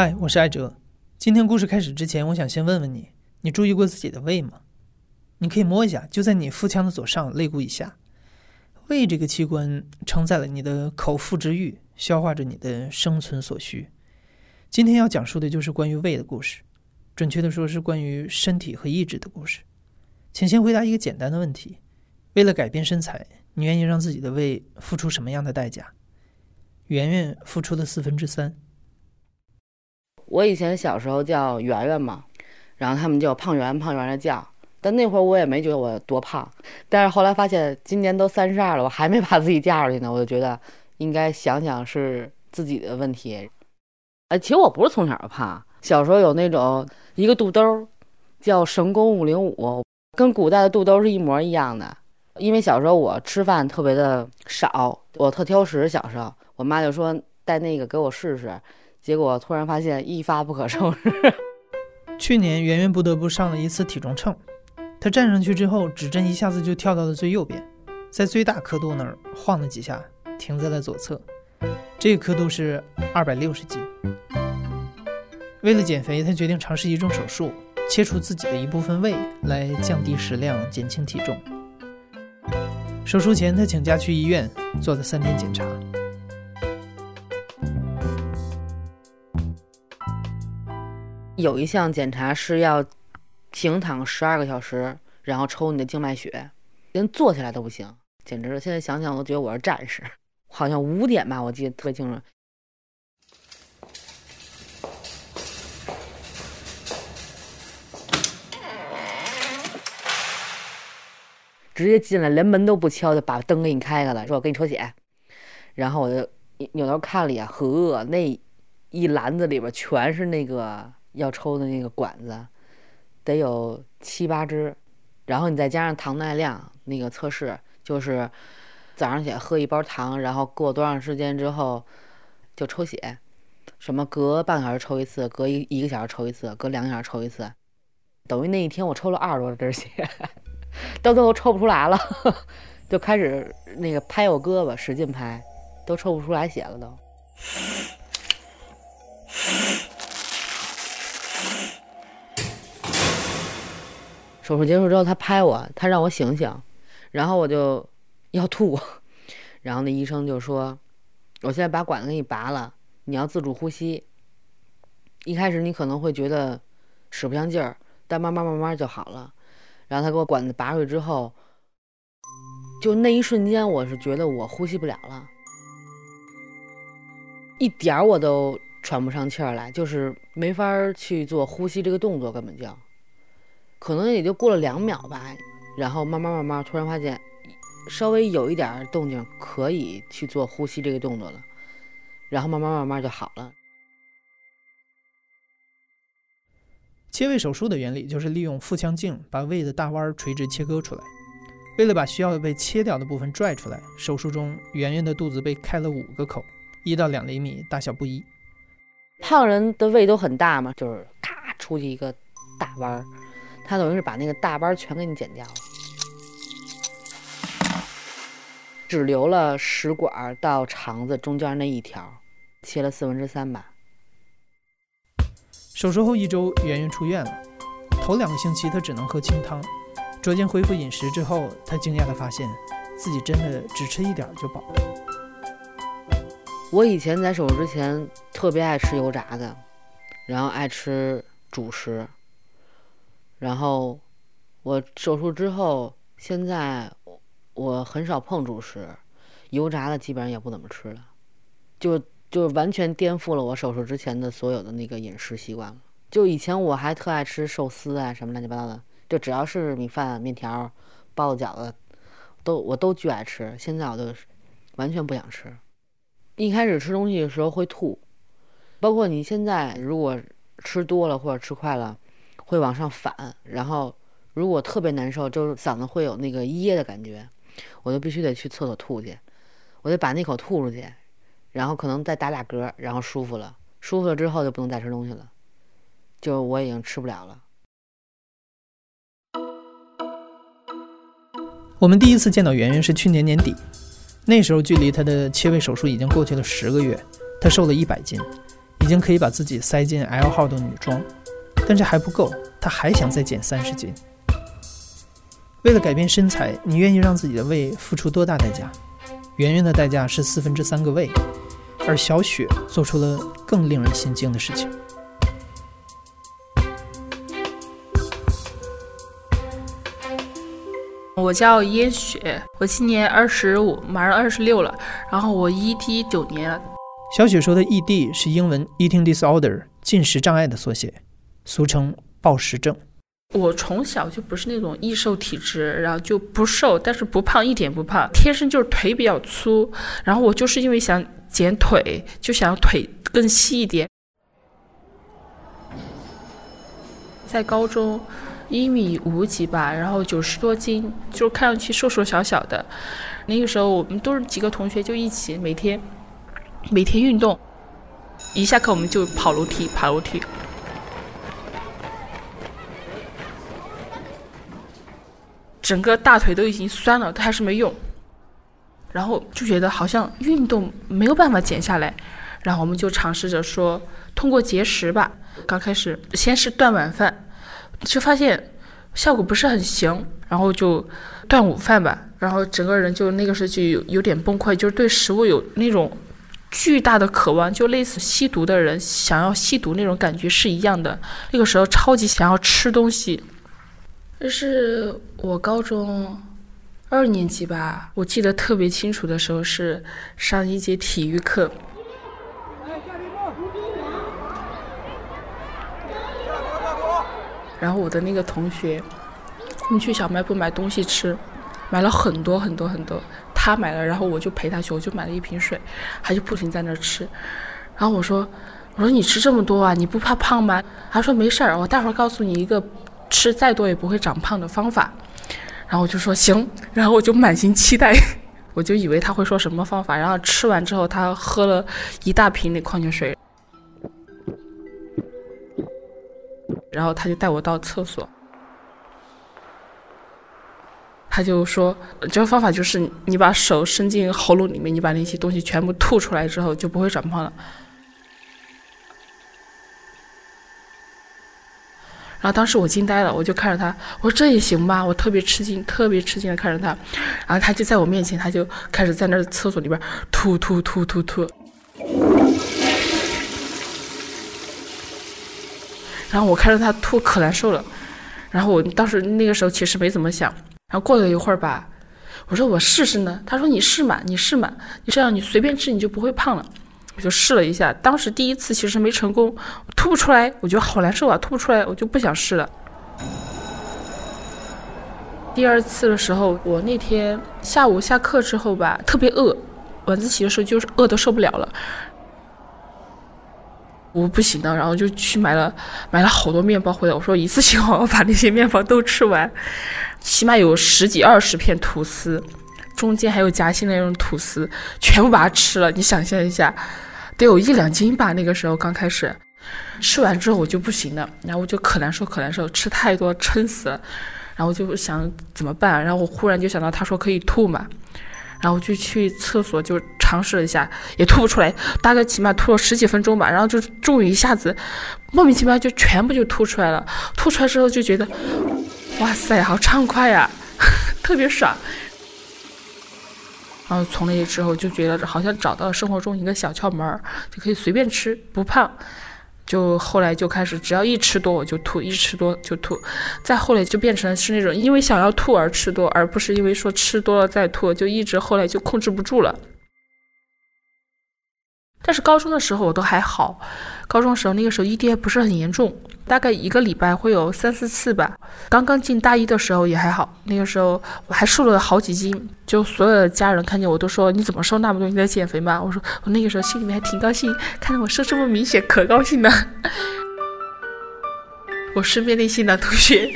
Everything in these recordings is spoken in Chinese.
嗨，我是艾哲。今天故事开始之前，我想先问问你：你注意过自己的胃吗？你可以摸一下，就在你腹腔的左上肋骨以下。胃这个器官承载了你的口腹之欲，消化着你的生存所需。今天要讲述的就是关于胃的故事，准确的说是关于身体和意志的故事。请先回答一个简单的问题：为了改变身材，你愿意让自己的胃付出什么样的代价？圆圆付出了四分之三。我以前小时候叫圆圆嘛，然后他们叫胖圆胖圆的叫，但那会儿我也没觉得我多胖，但是后来发现今年都三十二了，我还没把自己嫁出去呢，我就觉得应该想想是自己的问题。哎，其实我不是从小胖，小时候有那种一个肚兜，叫神功五零五，跟古代的肚兜是一模一样的。因为小时候我吃饭特别的少，我特挑食，小时候我妈就说带那个给我试试。结果突然发现一发不可收拾。去年圆圆不得不上了一次体重秤，她站上去之后，指针一下子就跳到了最右边，在最大刻度那儿晃了几下，停在了左侧。这个刻度是二百六十斤。为了减肥，她决定尝试一种手术，切除自己的一部分胃来降低食量，减轻体重。手术前，她请假去医院做了三天检查。有一项检查是要平躺十二个小时，然后抽你的静脉血，连坐起来都不行，简直了！现在想想，我都觉得我是战士。好像五点吧，我记得特别清楚。直接进来，连门都不敲，就把灯给你开开了，说我给你抽血。然后我就扭头看了一眼，呵，那一篮子里边全是那个。要抽的那个管子，得有七八支，然后你再加上糖耐量那个测试，就是早上起来喝一包糖，然后过多长时间之后就抽血，什么隔半个小时抽一次，隔一一个小时抽一次，隔两个小时抽一次，等于那一天我抽了二十多支血，到最后抽不出来了，就开始那个拍我胳膊，使劲拍，都抽不出来血了都。手术结束之后，他拍我，他让我醒醒，然后我就要吐，然后那医生就说：“我现在把管子给你拔了，你要自主呼吸。一开始你可能会觉得使不上劲儿，但慢慢慢慢就好了。然后他给我管子拔出去之后，就那一瞬间，我是觉得我呼吸不了了，一点儿我都喘不上气儿来，就是没法去做呼吸这个动作，根本就。”可能也就过了两秒吧，然后慢慢慢慢，突然发现稍微有一点动静，可以去做呼吸这个动作了，然后慢慢慢慢就好了。切胃手术的原理就是利用腹腔镜把胃的大弯垂直切割出来。为了把需要被切掉的部分拽出来，手术中圆圆的肚子被开了五个口，一到两厘米，大小不一。胖人的胃都很大嘛，就是咔出去一个大弯儿。他等于是把那个大弯全给你剪掉了，只留了食管到肠子中间那一条，切了四分之三吧。手术后一周，圆圆出院了。头两个星期，她只能喝清汤。逐渐恢复饮食之后，她惊讶地发现自己真的只吃一点就饱了。我以前在手术之前特别爱吃油炸的，然后爱吃主食。然后我手术之后，现在我很少碰主食，油炸的基本上也不怎么吃了，就就完全颠覆了我手术之前的所有的那个饮食习惯了。就以前我还特爱吃寿司啊什么乱七八糟的，就只要是米饭、面条、包子、饺子，都我都巨爱吃。现在我都完全不想吃。一开始吃东西的时候会吐，包括你现在如果吃多了或者吃快了，会往上反，然后如果特别难受，就是嗓子会有那个噎的感觉，我就必须得去厕所吐去，我得把那口吐出去，然后可能再打俩嗝，然后舒服了，舒服了之后就不能再吃东西了，就我已经吃不了了。我们第一次见到圆圆是去年年底。那时候距离她的切胃手术已经过去了十个月，她瘦了一百斤，已经可以把自己塞进 L 号的女装，但这还不够，他还想再减三十斤。为了改变身材，你愿意让自己的胃付出多大代价？圆圆的代价是四分之三个胃，而小雪做出了更令人心惊的事情。我叫燕雪，我今年二十五，马上二十六了。然后我 ED 九年了。小雪说的 ED 是英文 Eating Disorder，进食障碍的缩写，俗称暴食症。我从小就不是那种易瘦体质，然后就不瘦，但是不胖，一点不胖，天生就是腿比较粗。然后我就是因为想减腿，就想腿更细一点。在高中。一米五几吧，然后九十多斤，就看上去瘦瘦小小的。那个时候我们都是几个同学，就一起每天每天运动，一下课我们就跑楼梯，爬楼梯，整个大腿都已经酸了，都还是没用。然后就觉得好像运动没有办法减下来，然后我们就尝试着说通过节食吧。刚开始先是断晚饭。就发现效果不是很行，然后就断午饭吧，然后整个人就那个时候就有有点崩溃，就是对食物有那种巨大的渴望，就类似吸毒的人想要吸毒那种感觉是一样的。那个时候超级想要吃东西。这是我高中二年级吧，我记得特别清楚的时候是上一节体育课。然后我的那个同学，他们去小卖部买东西吃，买了很多很多很多。他买了，然后我就陪他去，我就买了一瓶水，他就不停在那吃。然后我说：“我说你吃这么多啊，你不怕胖吗？”他说：“没事儿，我待会儿告诉你一个吃再多也不会长胖的方法。”然后我就说：“行。”然后我就满心期待，我就以为他会说什么方法。然后吃完之后，他喝了一大瓶那矿泉水。然后他就带我到厕所，他就说：“这个方法就是你把手伸进喉咙里面，你把那些东西全部吐出来之后，就不会长胖了。”然后当时我惊呆了，我就看着他，我说：“这也行吧？”我特别吃惊，特别吃惊的看着他，然后他就在我面前，他就开始在那厕所里边吐吐吐吐吐。然后我看着他吐可难受了，然后我当时那个时候其实没怎么想，然后过了一会儿吧，我说我试试呢，他说你试嘛，你试嘛，你这样你随便吃你就不会胖了，我就试了一下，当时第一次其实没成功，吐不出来，我觉得好难受啊，吐不出来，我就不想试了。第二次的时候，我那天下午下课之后吧，特别饿，晚自习的时候就是饿得受不了了。我不行了，然后就去买了买了好多面包回来。我说一次性 我把那些面包都吃完，起码有十几二十片吐司，中间还有夹心的那种吐司，全部把它吃了。你想象一下，得有一两斤吧。那个时候刚开始，吃完之后我就不行了，然后我就可难受可难受，吃太多撑死了，然后就想怎么办？然后我忽然就想到他说可以吐嘛。然后我就去厕所，就尝试了一下，也吐不出来，大概起码吐了十几分钟吧。然后就终于一下子，莫名其妙就全部就吐出来了。吐出来之后就觉得，哇塞，好畅快呀，特别爽。然后从那之后就觉得好像找到了生活中一个小窍门，就可以随便吃，不胖。就后来就开始，只要一吃多我就吐，一吃多就吐。再后来就变成是那种因为想要吐而吃多，而不是因为说吃多了再吐，就一直后来就控制不住了。但是高中的时候我都还好，高中的时候那个时候 ED 不是很严重，大概一个礼拜会有三四次吧。刚刚进大一的时候也还好，那个时候我还瘦了好几斤，就所有的家人看见我都说你怎么瘦那么多？你在减肥吗？我说我那个时候心里面还挺高兴，看到我瘦这么明显，可高兴了。我身边那些男同学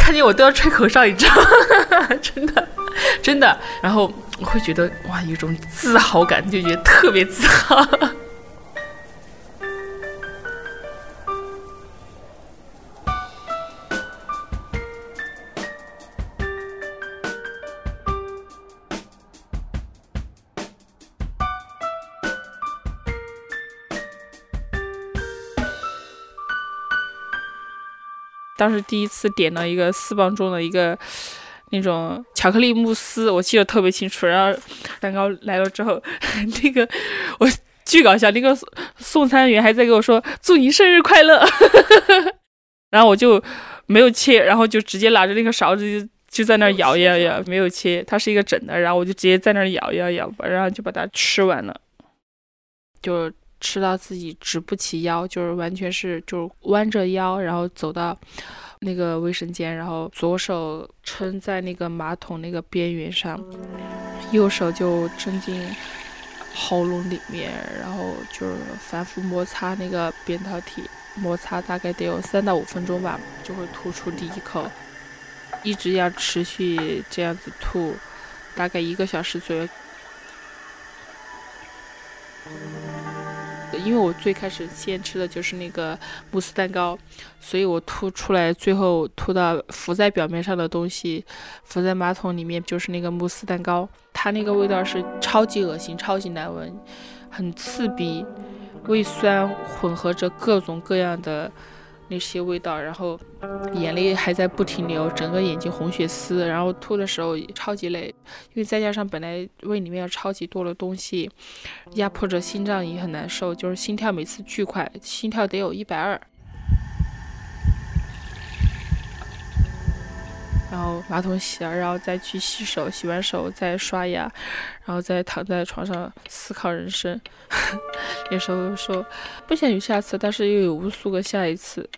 看见我都要吹口哨，你知道吗？真的，真的。然后我会觉得哇，有种自豪感，就觉得特别自豪。当时第一次点了一个四磅重的一个那种巧克力慕斯，我记得特别清楚。然后蛋糕来了之后，那个我巨搞笑，那个送餐员还在给我说“祝你生日快乐”，然后我就没有切，然后就直接拿着那个勺子就就在那儿咬咬咬，没有切，它是一个整的，然后我就直接在那儿咬咬咬，然后就把它吃完了，就。吃到自己直不起腰，就是完全是就是弯着腰，然后走到那个卫生间，然后左手撑在那个马桶那个边缘上，右手就伸进喉咙里面，然后就是反复摩擦那个扁桃体，摩擦大概得有三到五分钟吧，就会吐出第一口，一直要持续这样子吐，大概一个小时左右。因为我最开始先吃的就是那个慕斯蛋糕，所以我吐出来，最后吐到浮在表面上的东西，浮在马桶里面就是那个慕斯蛋糕，它那个味道是超级恶心、超级难闻，很刺鼻，胃酸混合着各种各样的。那些味道，然后眼泪还在不停流，整个眼睛红血丝，然后吐的时候超级累，因为再加上本来胃里面有超级多的东西，压迫着心脏也很难受，就是心跳每次巨快，心跳得有一百二。然后马桶洗了，然后再去洗手，洗完手再刷牙，然后再躺在床上思考人生。有时候说不想有下次，但是又有无数个下一次。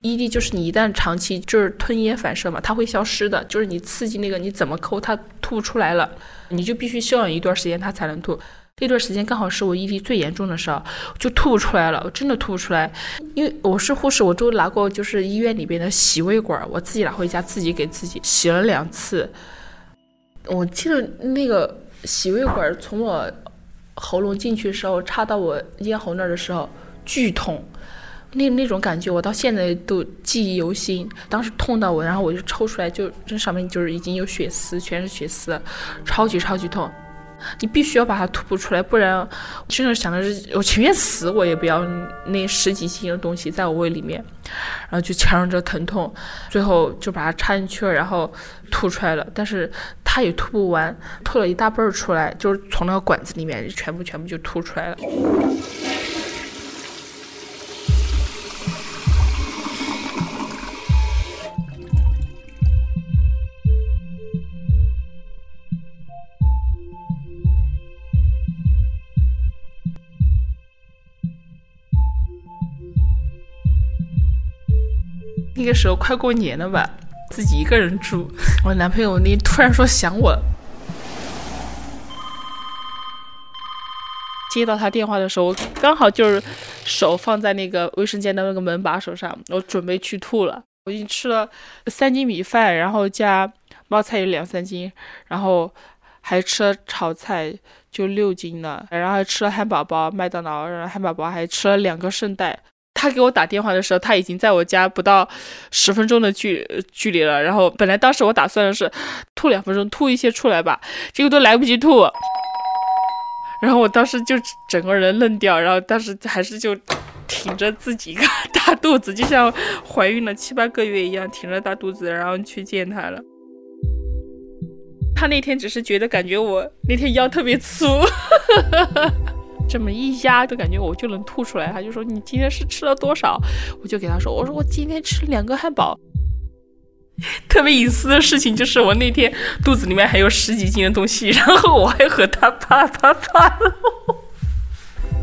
ED 就是你一旦长期就是吞咽反射嘛，它会消失的，就是你刺激那个你怎么抠它吐不出来了，你就必须休养一段时间它才能吐。那段时间刚好是我异地最严重的时候，就吐不出来了，我真的吐不出来。因为我是护士，我就拿过就是医院里边的洗胃管，我自己拿回家自己给自己洗了两次。我记得那个洗胃管从我喉咙进去的时候插到我咽喉那儿的时候，剧痛，那那种感觉我到现在都记忆犹新。当时痛到我，然后我就抽出来，就这上面就是已经有血丝，全是血丝，超级超级痛。你必须要把它吐不出来，不然真的想的是，我情愿死，我也不要那十几斤的东西在我胃里面，然后就强忍着疼痛，最后就把它插进去了，然后吐出来了。但是它也吐不完，吐了一大半儿出来，就是从那个管子里面全部全部就吐出来了。那个时候快过年了吧，自己一个人住。我男朋友那突然说想我，接到他电话的时候，我刚好就是手放在那个卫生间的那个门把手上，我准备去吐了。我已经吃了三斤米饭，然后加冒菜有两三斤，然后还吃了炒菜就六斤了，然后还吃了汉堡包，麦当劳然后汉堡包还吃了两个圣代。他给我打电话的时候，他已经在我家不到十分钟的距距离了。然后本来当时我打算的是吐两分钟，吐一些出来吧，结果都来不及吐。然后我当时就整个人愣掉，然后当时还是就挺着自己一个大肚子，就像怀孕了七八个月一样，挺着大肚子，然后去见他了。他那天只是觉得感觉我那天腰特别粗。这么一压，就感觉我就能吐出来。他就说：“你今天是吃了多少？”我就给他说：“我说我今天吃了两个汉堡。”特别隐私的事情就是我那天肚子里面还有十几斤的东西，然后我还和他啪啪啪，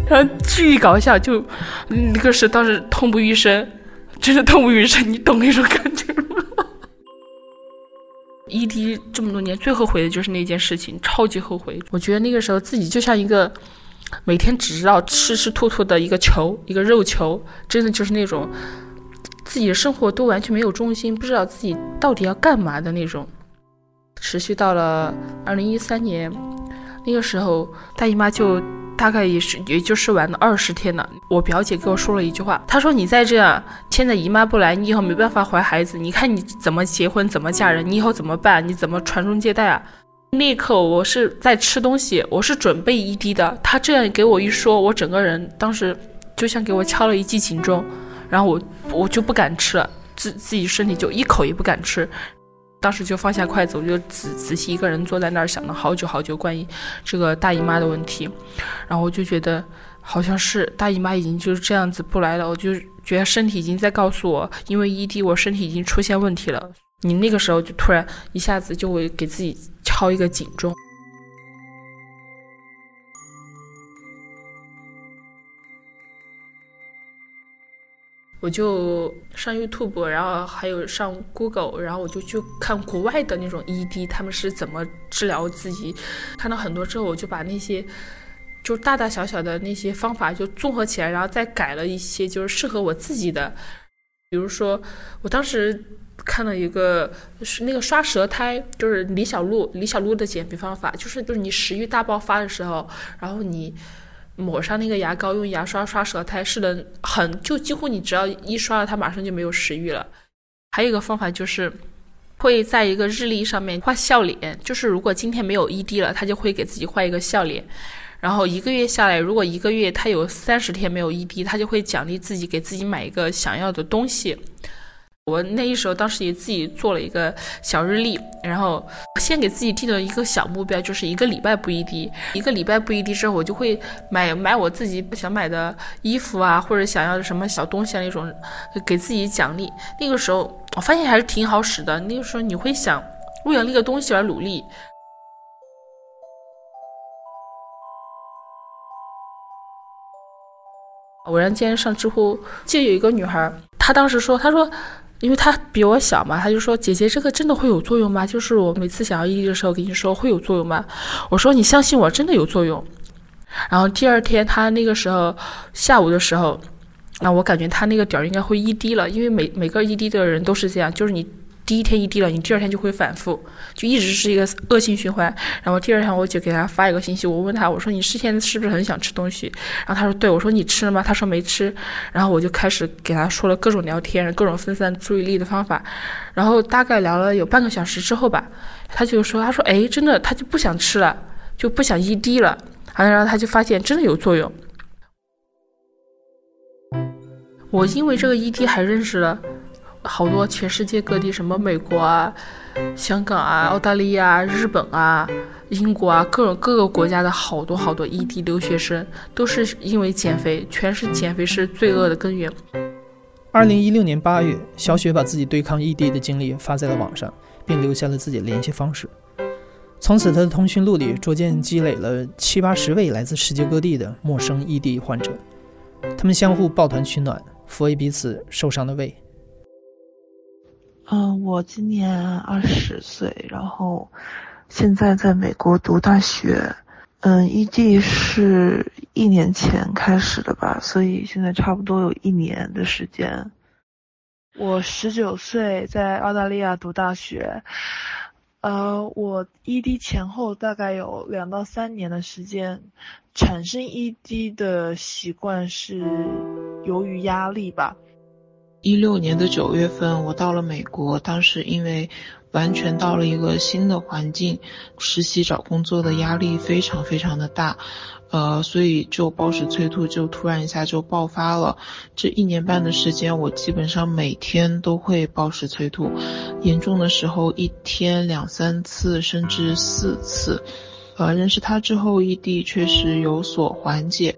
然后巨搞笑，就那个是当时痛不欲生，真的痛不欲生，你懂那种感觉吗？异地这么多年，最后悔的就是那件事情，超级后悔。我觉得那个时候自己就像一个每天只知道吃吃吐吐的一个球，一个肉球，真的就是那种。自己的生活都完全没有重心，不知道自己到底要干嘛的那种，持续到了二零一三年，那个时候大姨妈就大概也是也就是玩了二十天了。我表姐给我说了一句话，她说：“你再这样，现在姨妈不来，你以后没办法怀孩子。你看你怎么结婚，怎么嫁人，你以后怎么办？你怎么传宗接代啊？”那一刻我是在吃东西，我是准备异地的。他这样给我一说，我整个人当时就像给我敲了一记警钟。然后我我就不敢吃了，自自己身体就一口也不敢吃，当时就放下筷子，我就仔仔细一个人坐在那儿想了好久好久关于这个大姨妈的问题，然后我就觉得好像是大姨妈已经就是这样子不来了，我就觉得身体已经在告诉我，因为异地我身体已经出现问题了，你那个时候就突然一下子就会给自己敲一个警钟。我就上 YouTube，然后还有上 Google，然后我就去看国外的那种 ED，他们是怎么治疗自己。看到很多之后，我就把那些就大大小小的那些方法就综合起来，然后再改了一些就是适合我自己的。比如说，我当时看了一个是那个刷舌苔，就是李小璐李小璐的减肥方法，就是就是你食欲大爆发的时候，然后你。抹上那个牙膏，用牙刷刷舌苔，是能很就几乎你只要一刷了，它马上就没有食欲了。还有一个方法就是，会在一个日历上面画笑脸，就是如果今天没有 ED 了，他就会给自己画一个笑脸。然后一个月下来，如果一个月他有三十天没有 ED，他就会奖励自己，给自己买一个想要的东西。我那一时候，当时也自己做了一个小日历，然后先给自己定了一个小目标，就是一个礼拜不一滴，一个礼拜不一滴之后，我就会买买我自己想买的衣服啊，或者想要什么小东西啊那种，给自己奖励。那个时候我发现还是挺好使的。那个时候你会想为了那个东西而努力。偶然间上知乎，就有一个女孩，她当时说，她说。因为他比我小嘛，他就说：“姐姐，这个真的会有作用吗？就是我每次想要异地的时候，跟你说会有作用吗？”我说：“你相信我，真的有作用。”然后第二天他那个时候下午的时候，那我感觉他那个点儿应该会异地了，因为每每个异地的人都是这样，就是你。第一天一滴了，你第二天就会反复，就一直是一个恶性循环。然后第二天我姐给他发一个信息，我问他，我说你之前是不是很想吃东西？然后他说对，我说你吃了吗？他说没吃。然后我就开始给他说了各种聊天、各种分散注意力的方法。然后大概聊了有半个小时之后吧，他就说，他说哎，真的，他就不想吃了，就不想一滴了。然后他就发现真的有作用。我因为这个 ED 还认识了。好多全世界各地，什么美国啊、香港啊、澳大利亚、日本啊、英国啊，各种各个国家的好多好多异地留学生，都是因为减肥，全是减肥是罪恶的根源。二零一六年八月，小雪把自己对抗异地的经历发在了网上，并留下了自己的联系方式。从此，她的通讯录里逐渐积累了七八十位来自世界各地的陌生异地患者，他们相互抱团取暖，抚慰彼此受伤的胃。嗯，我今年二十岁，然后现在在美国读大学。嗯，ED 是一年前开始的吧，所以现在差不多有一年的时间。我十九岁，在澳大利亚读大学。呃，我 ED 前后大概有两到三年的时间。产生 ED 的习惯是由于压力吧。一六年的九月份，我到了美国。当时因为完全到了一个新的环境，实习找工作的压力非常非常的大，呃，所以就暴食催吐就突然一下就爆发了。这一年半的时间，我基本上每天都会暴食催吐，严重的时候一天两三次甚至四次。呃，认识他之后，异地确实有所缓解。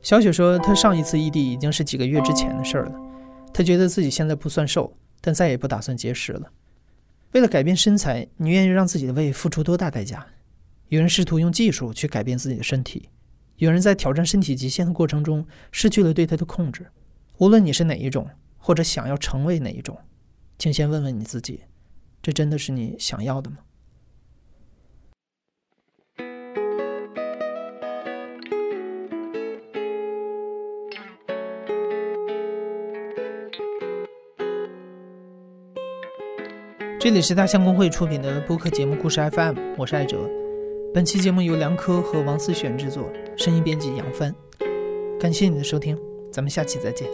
小雪说，她上一次异地已经是几个月之前的事儿了。她觉得自己现在不算瘦，但再也不打算节食了。为了改变身材，你愿意让自己的胃付出多大代价？有人试图用技术去改变自己的身体，有人在挑战身体极限的过程中失去了对它的控制。无论你是哪一种，或者想要成为哪一种，请先问问你自己：这真的是你想要的吗？这里是大象公会出品的播客节目《故事 FM》，我是艾哲。本期节目由梁科和王思璇制作，声音编辑杨帆。感谢你的收听，咱们下期再见。